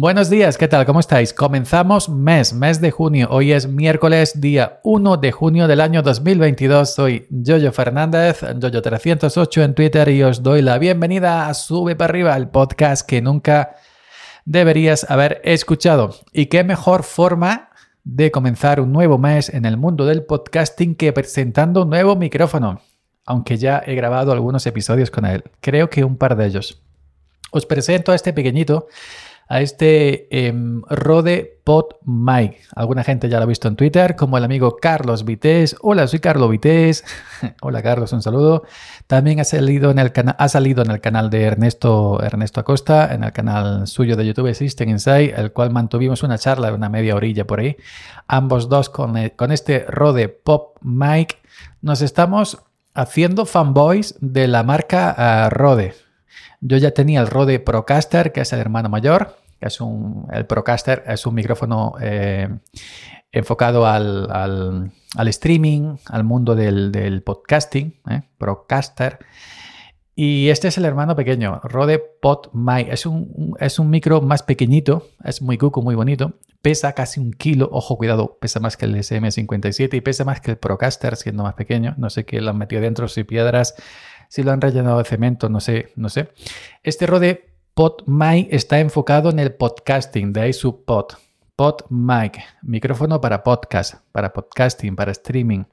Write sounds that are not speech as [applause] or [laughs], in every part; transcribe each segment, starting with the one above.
Buenos días, ¿qué tal? ¿Cómo estáis? Comenzamos mes, mes de junio. Hoy es miércoles, día 1 de junio del año 2022. Soy Jojo Fernández, Jojo308 en Twitter y os doy la bienvenida a Sube para arriba, el podcast que nunca deberías haber escuchado. Y qué mejor forma de comenzar un nuevo mes en el mundo del podcasting que presentando un nuevo micrófono. Aunque ya he grabado algunos episodios con él, creo que un par de ellos. Os presento a este pequeñito a este em, Rode Pod. Alguna gente ya lo ha visto en Twitter, como el amigo Carlos Vités. Hola, soy Carlos Vités. [laughs] Hola, Carlos, un saludo. También ha salido, en el ha salido en el canal de Ernesto, Ernesto Acosta, en el canal suyo de YouTube System Insight, el cual mantuvimos una charla de una media orilla por ahí. Ambos dos con, eh, con este Rode Pop Mic. Nos estamos haciendo fanboys de la marca uh, Rode. Yo ya tenía el Rode Procaster, que es el hermano mayor, que es un, el Procaster es un micrófono eh, enfocado al, al, streaming, al mundo del, podcasting, ¿eh? Procaster. Y este es el hermano pequeño, Rode Pod Mic. Es un, es un micro más pequeñito, es muy cuco, muy bonito. Pesa casi un kilo, ojo, cuidado, pesa más que el SM57 y pesa más que el Procaster, siendo más pequeño. No sé qué lo han metido dentro, si piedras si lo han rellenado de cemento, no sé, no sé. Este Rode PodMic está enfocado en el podcasting, de ahí su pod. PodMic, micrófono para podcast, para podcasting, para streaming,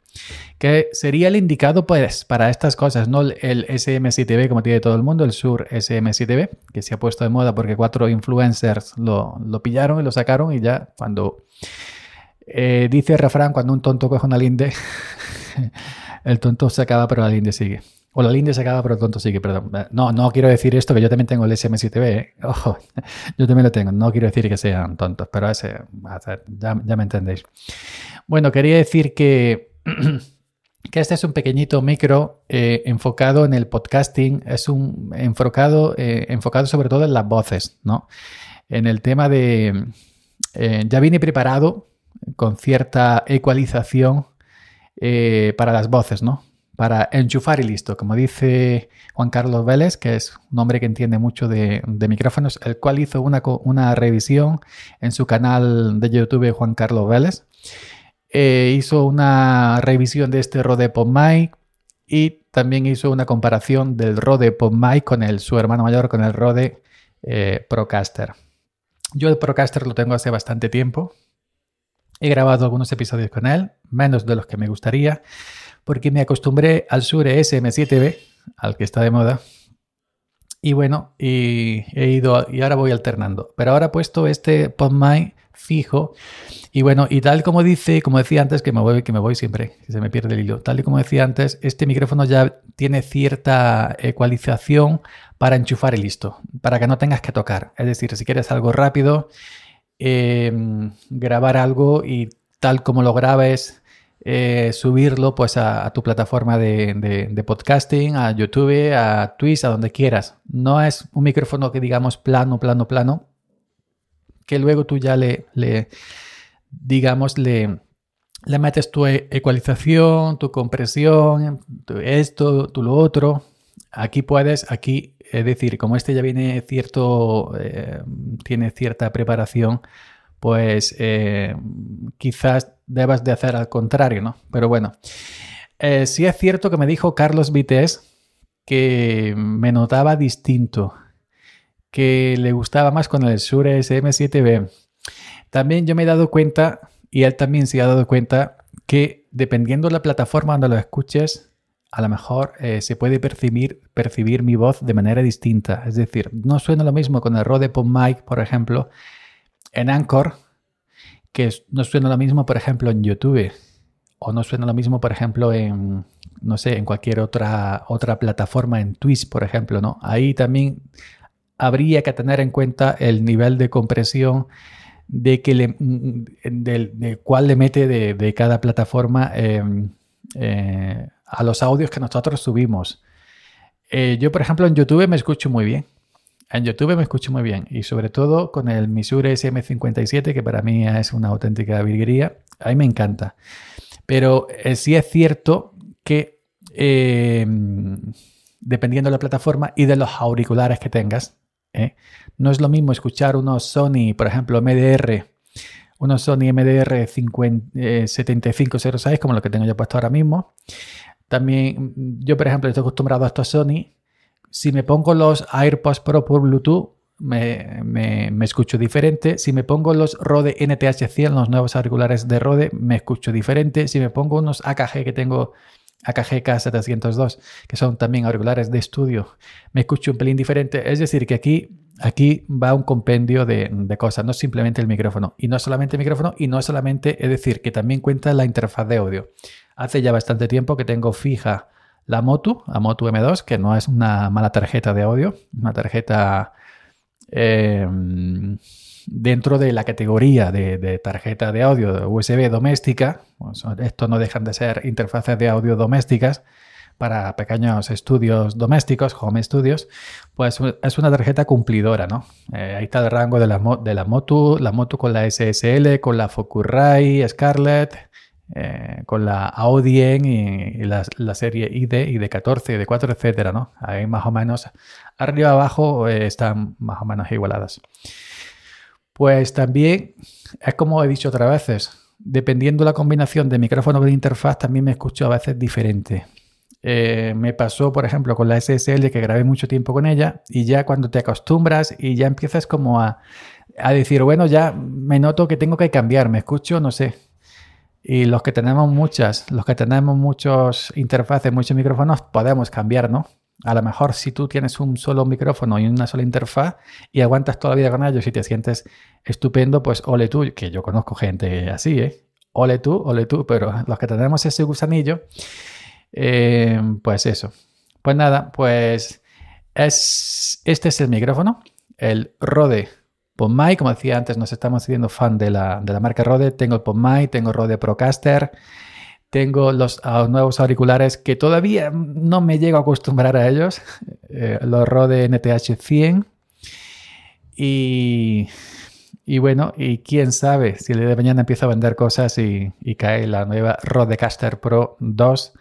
que sería el indicado pues para estas cosas, no el SM7B como tiene todo el mundo, el Sur SM7B, que se ha puesto de moda porque cuatro influencers lo, pillaron y lo sacaron y ya cuando eh, dice el refrán, cuando un tonto coge una linde, [laughs] el tonto se acaba pero la linde sigue. O la línea se acaba, pero tonto sí que, perdón. No, no quiero decir esto, que yo también tengo el SM7B. ¿eh? [laughs] Ojo, yo también lo tengo. No quiero decir que sean tontos, pero ese, ya, me entendéis. Bueno, quería decir que, [clears throat] que este es un pequeñito micro eh, enfocado en el podcasting. Es un enfocado, eh, enfocado sobre todo en las voces, ¿no? En el tema de... ya vine preparado con cierta ecualización para las voces, ¿no? Para enchufar y listo. Como dice Juan Carlos Vélez, que es un hombre que entiende mucho de, micrófonos, el cual hizo una, revisión en su canal de YouTube Juan Carlos Vélez. Eh, hizo una revisión de este Rode PodMic y también hizo una comparación del Rode PodMic con el, su hermano mayor, con el Rode eh, Procaster. Yo el Procaster lo tengo hace bastante tiempo. He grabado algunos episodios con él, menos de los que me gustaría porque me acostumbré al Shure SM7B, al que está de moda. Y bueno, y he ido y ahora voy alternando. Pero ahora he puesto este PodMic fijo. Y bueno, y tal como dice, como decía antes, que me voy, que me voy siempre, que se me pierde el hilo. Tal y como decía antes, este micrófono ya tiene cierta ecualización para enchufar y listo, para que no tengas que tocar. Es decir, si quieres algo rápido, em, grabar algo y tal como lo grabes, eh, subirlo pues a, tu plataforma de, podcasting, a YouTube, a Twitch, a donde quieras. No es un micrófono que digamos plano, plano, plano, que luego tú ya le, digamos, le, metes tu e, ecualización, tu compresión, esto, tu lo otro. Aquí puedes, aquí, es decir, como este ya viene cierto, eh, tiene cierta preparación, pues eh, quizás debas de hacer al contrario, ¿no? Pero bueno, eh, sí es cierto que me dijo Carlos Vites que me notaba distinto, que le gustaba más con el Shure SM7B. También yo me he dado cuenta, y él también se ha dado cuenta, que dependiendo de la plataforma donde lo escuches, a lo mejor eh, se puede percibir, percibir mi voz de manera distinta. Es decir, no suena lo mismo con el Rode PodMic, por ejemplo, en Anchor, que no suena lo mismo, por ejemplo, en YouTube, o no suena lo mismo, por ejemplo, en, no sé, en cualquier otra, otra plataforma, en Twitch, por ejemplo, ¿no? Ahí también habría que tener en cuenta el nivel de compresión de, que le, de, cuál le mete de, cada plataforma em, eh, a los audios que nosotros subimos. Eh, yo, por ejemplo, en YouTube me escucho muy bien. En YouTube me escucho muy bien y sobre todo con el Misure SM57 que para mí es una auténtica virguería. A mí me encanta. Pero eh, sí es cierto que eh, dependiendo de la plataforma y de los auriculares que tengas, ¿eh? no es lo mismo escuchar unos Sony, por ejemplo, MDR, unos Sony MDR 7506 como lo que tengo yo puesto ahora mismo. También yo, por ejemplo, estoy acostumbrado a estos Sony. Si me pongo los AirPods Pro por Bluetooth, me, me, escucho diferente. Si me pongo los Rode NTH100, los nuevos auriculares de Rode, me escucho diferente. Si me pongo unos AKG que tengo, AKG K702, que son también auriculares de estudio, me escucho un pelín diferente. Es decir, que aquí, aquí va un compendio de, de cosas, no simplemente el micrófono. Y no solamente el micrófono, y no solamente, es decir, que también cuenta la interfaz de audio. Hace ya bastante tiempo que tengo fija la Motu, la Motu M2, que no es una mala tarjeta de audio, una tarjeta eh, dentro de la categoría de, tarjeta de audio USB doméstica, esto no dejan de ser interfaces de audio domésticas para pequeños estudios domésticos, home studios, pues es una tarjeta cumplidora, ¿no? Eh, ahí está el rango de la, de la Motu, la Motu con la SSL, con la Focusrite, Scarlett, eh, con la Audien y, la, serie ID, ID14, ID4, etcétera, ¿no? Ahí más o menos arriba abajo eh, están más o menos igualadas. Pues también es como he dicho otras veces, dependiendo la combinación de micrófono con interfaz, también me escucho a veces diferente. Eh, me pasó, por ejemplo, con la SSL que grabé mucho tiempo con ella y ya cuando te acostumbras y ya empiezas como a, a decir, bueno, ya me noto que tengo que cambiar, me escucho, no sé, y los que tenemos muchas, los que tenemos muchos interfaces, muchos micrófonos, podemos cambiar, ¿no? A lo mejor si tú tienes un solo micrófono y una sola interfaz y aguantas toda la vida con ellos y te sientes estupendo, pues ole tú, que yo conozco gente así, ¿eh? Ole tú, ole tú, pero los que tenemos ese gusanillo, eh, pues eso. Pues nada, pues es, este es el micrófono, el Rode PodMic, como decía antes, nos estamos haciendo fan de la, marca Rode. Tengo el PodMic, tengo Rode Procaster, tengo los ah, nuevos auriculares que todavía no me llego a acostumbrar a ellos, [laughs] eh, los Rode NTH 100. Y, y, bueno, y quién sabe si el día de mañana empiezo a vender cosas y, y cae la nueva Rodecaster Pro 2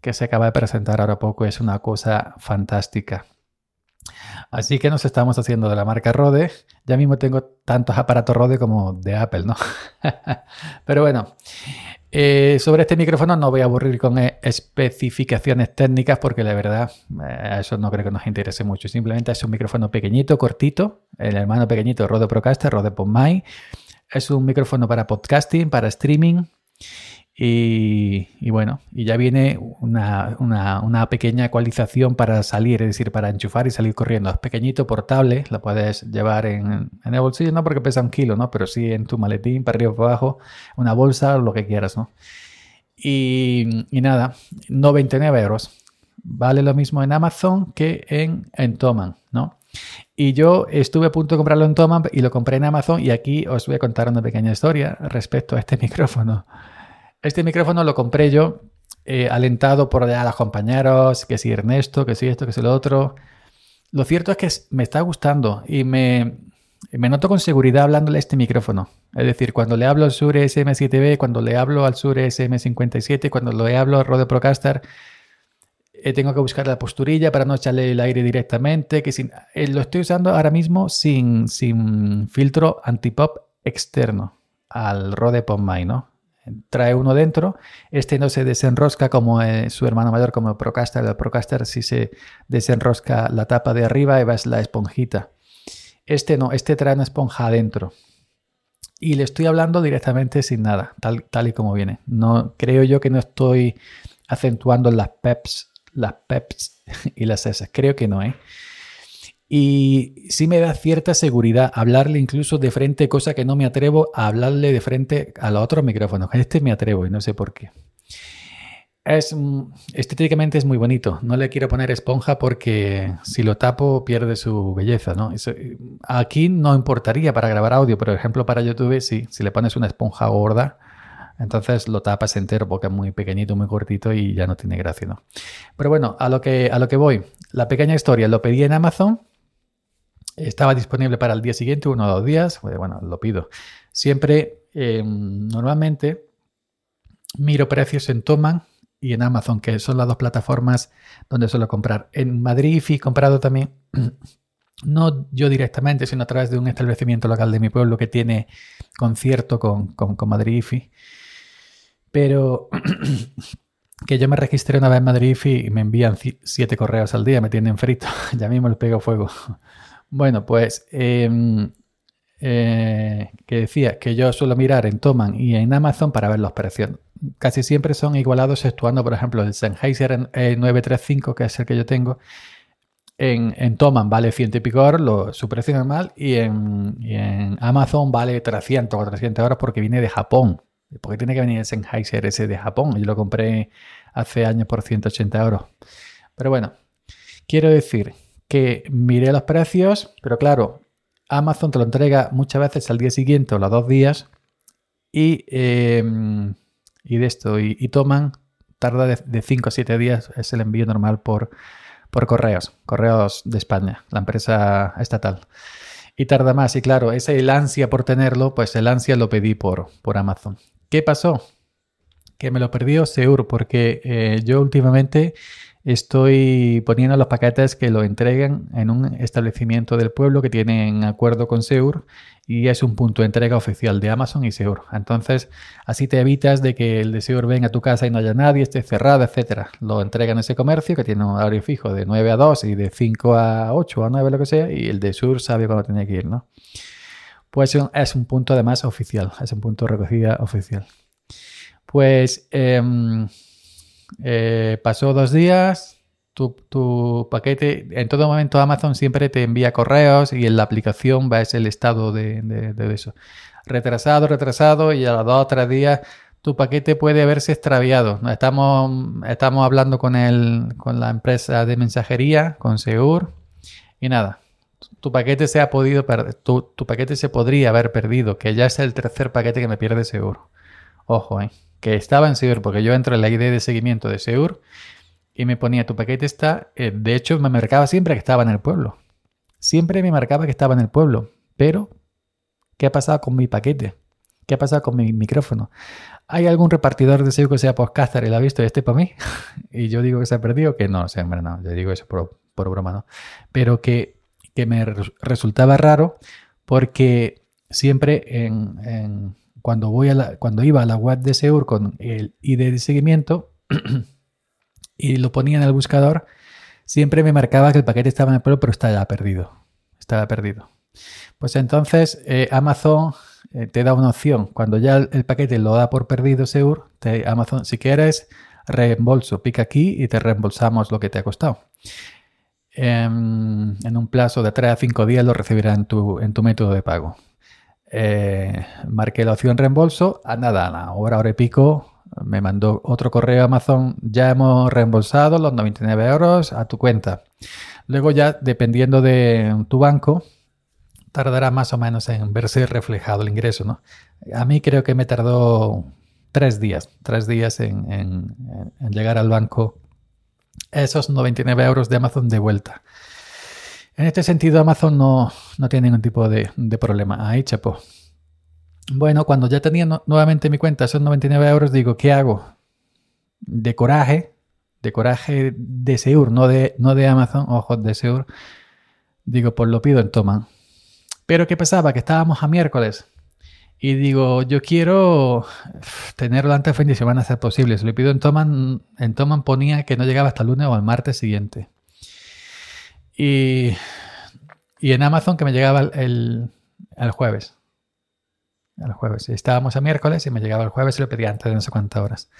que se acaba de presentar ahora poco. Es una cosa fantástica. Así que nos estamos haciendo de la marca Rode. Ya mismo tengo tantos aparatos Rode como de Apple, ¿no? [laughs] Pero bueno, eh, sobre este micrófono no voy a aburrir con eh, especificaciones técnicas porque la verdad eh, eso no creo que nos interese mucho. Simplemente es un micrófono pequeñito, cortito, el hermano pequeñito de Rode Procaster, Rode PodMic. Es un micrófono para podcasting, para streaming y, bueno, y ya viene una, pequeña ecualización para salir, es decir, para enchufar y salir corriendo. Es pequeñito, portable, la puedes llevar en, el bolsillo, no porque pesa un kilo, ¿no? Pero sí en tu maletín, para arriba para abajo, una bolsa lo que quieras, ¿no? Y, nada, 99 euros. Vale lo mismo en Amazon que en, en Toman, ¿no? Y yo estuve a punto de comprarlo en Toman y lo compré en Amazon y aquí os voy a contar una pequeña historia respecto a este [laughs] micrófono. Este micrófono lo compré yo, eh, alentado por a los compañeros, que si Ernesto, que si esto, que si lo otro. Lo cierto es que me está gustando y me, me noto con seguridad hablándole a este micrófono. Es decir, cuando le hablo al Shure SM7B, cuando le hablo al Shure SM57, cuando le hablo al Rode Procaster, eh, tengo que buscar la posturilla para no echarle el aire directamente. Que sin, eh, lo estoy usando ahora mismo sin, sin filtro antipop externo al Rode PodMic, ¿no? Trae uno dentro. Este no se desenrosca como eh, su hermano mayor, como el Procaster. El Procaster sí se desenrosca la tapa de arriba y va la esponjita. Este no, este trae una esponja adentro. Y le estoy hablando directamente sin nada, tal, tal y como viene. No, creo yo que no estoy acentuando las peps, las peps [laughs] y las S. Creo que no, ¿eh? Y sí me da cierta seguridad hablarle incluso de frente, cosa que no me atrevo a hablarle de frente a los otros micrófonos. Este me atrevo y no sé por qué. Es, mm, estéticamente es muy bonito. No le quiero poner esponja porque si lo tapo pierde su belleza. ¿no? aquí no importaría para grabar audio, por ejemplo para YouTube sí. Si le pones una esponja gorda, entonces lo tapas entero porque es muy pequeñito, muy cortito y ya no tiene gracia. ¿no? Pero bueno, a lo, que, a lo que voy. La pequeña historia lo pedí en Amazon estaba disponible para el día siguiente, uno o dos días. Pues, bueno, lo pido. Siempre, eh, normalmente, miro precios en Toman y en Amazon, que son las dos plataformas donde suelo comprar. En Madrid he comprado también, [clears throat] no yo directamente, sino a través de un establecimiento local de mi pueblo que tiene concierto con, con, con Madrid IFI. Pero [clears throat] que yo me registré una vez en Madrid y me envían siete correos al día, me tienen frito, [laughs] ya mismo les pego fuego. Bueno, pues em, eh, que decía que yo suelo mirar en Toman y en Amazon para ver los precios. Casi siempre son igualados, exceptuando, por ejemplo, el Sennheiser 935, que es el que yo tengo. En, en Toman vale 100 y pico euros, su precio normal, y en, en Amazon vale 300 o 400 euros porque viene de Japón. Porque tiene que venir el Sennheiser ese de Japón. Yo lo compré hace años por 180 euros. Pero bueno, quiero decir que miré los precios, pero claro, Amazon te lo entrega muchas veces al día siguiente o los dos días y, em, y de esto, y, toman, tarda de 5 a 7 días, es el envío normal por, por correos, correos de España, la empresa estatal. Y tarda más, y claro, ese el ansia por tenerlo, pues el ansia lo pedí por, por Amazon. ¿Qué pasó? Que me lo perdió Seur, porque eh, yo últimamente Estoy poniendo los paquetes que lo entreguen en un establecimiento del pueblo que tienen acuerdo con Seur y es un punto de entrega oficial de Amazon y Seur. Entonces, así te evitas de que el de Seur venga a tu casa y no haya nadie, esté cerrado, etcétera. Lo entregan en ese comercio que tiene un horario fijo de 9 a 2 y de 5 a 8 a 9, lo que sea, y el de Seur sabe cuándo tiene que ir, ¿no? Pues es un punto además oficial, es un punto de recogida oficial. Pues em, eh, pasó dos días, tu, paquete, en todo momento Amazon siempre te envía correos y en la aplicación va el estado de, eso. Retrasado, retrasado y a los dos o tres días tu paquete puede haberse extraviado. Estamos, estamos hablando con, el, con la empresa de mensajería, con Seur, y nada. Tu paquete se ha podido tu, tu paquete se podría haber perdido, que ya es el tercer paquete que me pierde Seur. Ojo, eh que estaba en Seur, porque yo entro en la ID de seguimiento de Seur y me ponía tu paquete está, eh, de hecho me marcaba siempre que estaba en el pueblo. Siempre me marcaba que estaba en el pueblo, pero ¿qué ha pasado con mi paquete? ¿Qué ha pasado con mi micrófono? ¿Hay algún repartidor de Seur que sea podcaster y lo ha visto y este para mí? [laughs] y yo digo que se ha perdido, que no, o sea, no, yo digo eso por, broma, ¿no? Pero que, que me resultaba raro porque siempre en cuando, voy a cuando iba a la web de Seur con el ID de seguimiento [clears throat] y lo ponía en el buscador, siempre me marcaba que el paquete estaba en el pueblo, pero estaba perdido. Estaba perdido. Pues entonces eh, Amazon eh, te da una opción. Cuando ya el, paquete lo da por perdido Seur, Amazon, si quieres, reembolso, pica aquí y te reembolsamos lo que te ha costado. Em, en un plazo de 3 a 5 días lo recibirás en tu, en tu método de pago. Eh, marqué la opción reembolso, a nada, a la hora, hora y pico, me mandó otro correo a Amazon, ya hemos reembolsado los 99 euros a tu cuenta. Luego ya, dependiendo de tu banco, tardará más o menos en verse reflejado el ingreso, ¿no? A mí creo que me tardó tres días, tres días en, en llegar al banco esos 99 euros de Amazon de vuelta. En este sentido, Amazon no, tiene ningún tipo de, problema. Ahí, chapo. Bueno, cuando ya tenía nuevamente mi cuenta, esos 99 euros, digo, ¿qué hago? De coraje, de coraje de Seur, no de, no de Amazon, ojo, de Seur. Digo, pues lo pido en Toman. Pero ¿qué pasaba? Que estábamos a miércoles. Y digo, yo quiero tenerlo antes de fin de semana, ser posible. Si lo pido en Toman, en Toman ponía que no llegaba hasta el lunes o el martes siguiente. Y, en Amazon que me llegaba el, jueves. El jueves. Estábamos a miércoles y me llegaba el jueves y lo pedía antes de no sé cuántas horas.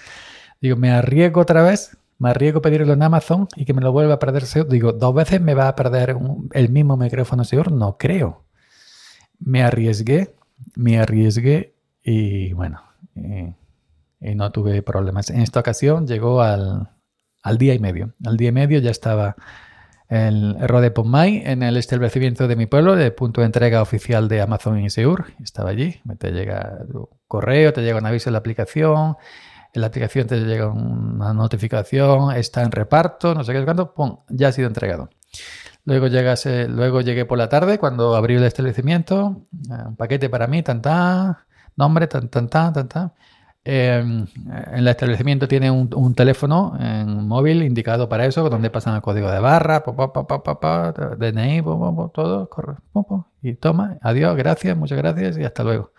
Digo, me arriesgo otra vez, me arriesgo a pedirlo en Amazon y que me lo vuelva a perder. Digo, dos veces me va a perder el mismo micrófono seguro. No creo. Me arriesgué, me arriesgué y bueno, y, no tuve problemas. En esta ocasión llegó al, al día y medio. Al día y medio ya estaba el error de Ponmay en el establecimiento de mi pueblo, de punto de entrega oficial de Amazon y Seur. Estaba allí. Te llega tu correo, te llega un aviso en la aplicación. En la aplicación te llega una notificación, está en reparto, no sé qué cuándo, ¡pum! Ya ha sido entregado. Luego, llegase, luego llegué por la tarde cuando abrí el establecimiento. Un paquete para mí, tan Nombre, tan tan tan tan tan. en el establecimiento tiene un, teléfono en móvil indicado para eso, donde pasan el código de barra, pa, pa, pa, DNI, todo, corre, y toma, adiós, gracias, muchas gracias y hasta luego.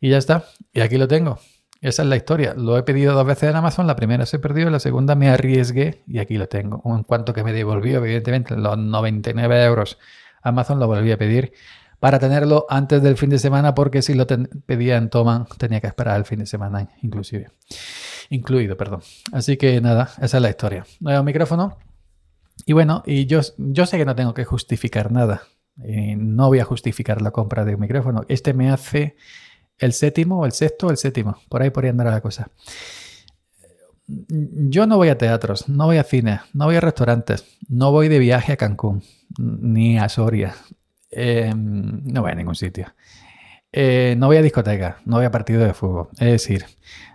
Y ya está. Y aquí lo tengo. Esa es la historia. Lo he pedido dos veces en Amazon. La primera se perdió, la segunda me arriesgué y aquí lo tengo. En cuanto que me devolvió, evidentemente, los 99 euros, Amazon lo volví a pedir para tenerlo antes del fin de semana, porque si lo pedía en Toman, tenía que esperar el fin de semana, inclusive. Incluido, perdón. Así que nada, esa es la historia. Nuevo micrófono. Y bueno, y yo, yo sé que no tengo que justificar nada. Eh, no voy a justificar la compra de un micrófono. Este me hace el séptimo, el sexto, el séptimo. Por ahí podría andar la cosa. Yo no voy a teatros, no voy a cine, no voy a restaurantes, no voy de viaje a Cancún, ni a Soria. Em, no voy a ningún sitio. Eh, no voy a discoteca, no voy a partido de fútbol. Es decir,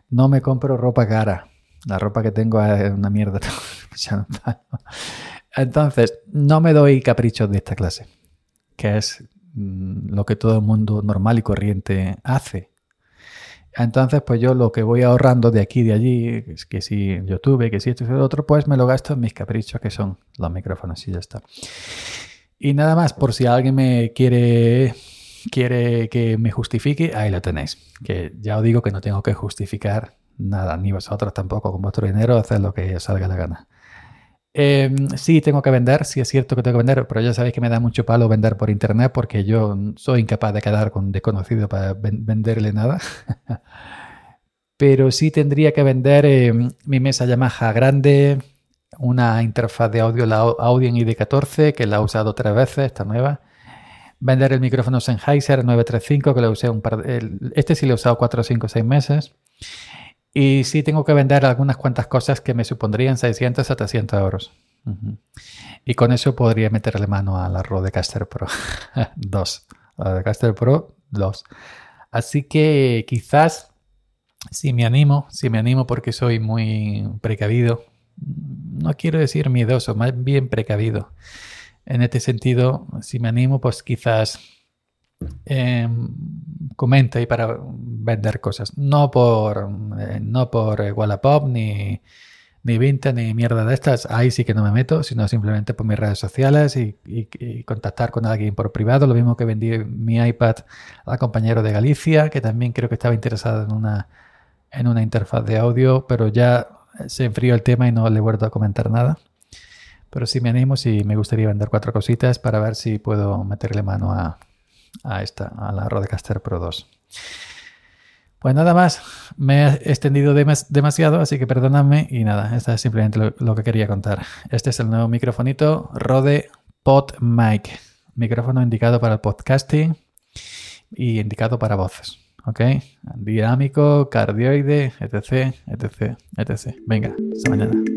no me compro ropa cara. La ropa que tengo es una mierda. [laughs] Entonces, no me doy caprichos de esta clase, que es Mm, lo que todo el mundo normal y corriente hace. Entonces, pues yo lo que voy ahorrando de aquí y de allí, que si YouTube, que si esto y lo otro, pues me lo gasto en mis caprichos, que son los micrófonos y ya está. Y nada más, por si alguien me quiere, quiere que me justifique, ahí lo tenéis. Que ya os digo que no tengo que justificar nada, ni vosotros tampoco con vuestro dinero, hacer lo que salga la gana. Em, sí, tengo que vender, sí es cierto que tengo que vender, pero ya sabéis que me da mucho palo vender por internet porque yo soy incapaz de quedar con desconocido para venderle nada. [laughs] pero sí tendría que vender em, mi mesa Yamaha grande, una interfaz de audio, la Audien ID14, que la he usado tres veces, esta nueva. Vender el micrófono Sennheiser 935, que lo usé un par de, Este sí lo he usado 4, 5, 6 meses. Y sí tengo que vender algunas cuantas cosas que me supondrían 600, 700 euros. Y con eso podría meterle mano a la Rodecaster Pro [laughs] 2. La Rodecaster Pro 2. Así que quizás si me animo, si me animo porque soy muy precavido, no quiero decir miedoso, más bien precavido. En este sentido, si me animo, pues quizás eh, comenta y para vender cosas. No por, eh, no por Wallapop, ni, ni Vinted, ni mierda de estas. Ahí sí que no me meto, sino simplemente por mis redes sociales y, contactar con alguien por privado. Lo mismo que vendí mi iPad al compañero de Galicia, que también creo que estaba interesado en una, en una interfaz de audio, pero ya se enfrió el tema y no le he vuelto a comentar nada. Pero sí me animo, si me gustaría vender cuatro cositas para ver si puedo meterle mano a, a esta, a la Rodecaster Pro 2. Pues nada más, me he extendido demasiado, así que perdonadme y nada, esta es simplemente lo, que quería contar. Este es el nuevo microfonito Rode Pod Mic, micrófono indicado para el podcasting y indicado para voces. ¿Ok? Dinámico, cardioide, etc, etc, etc. Venga, hasta mañana.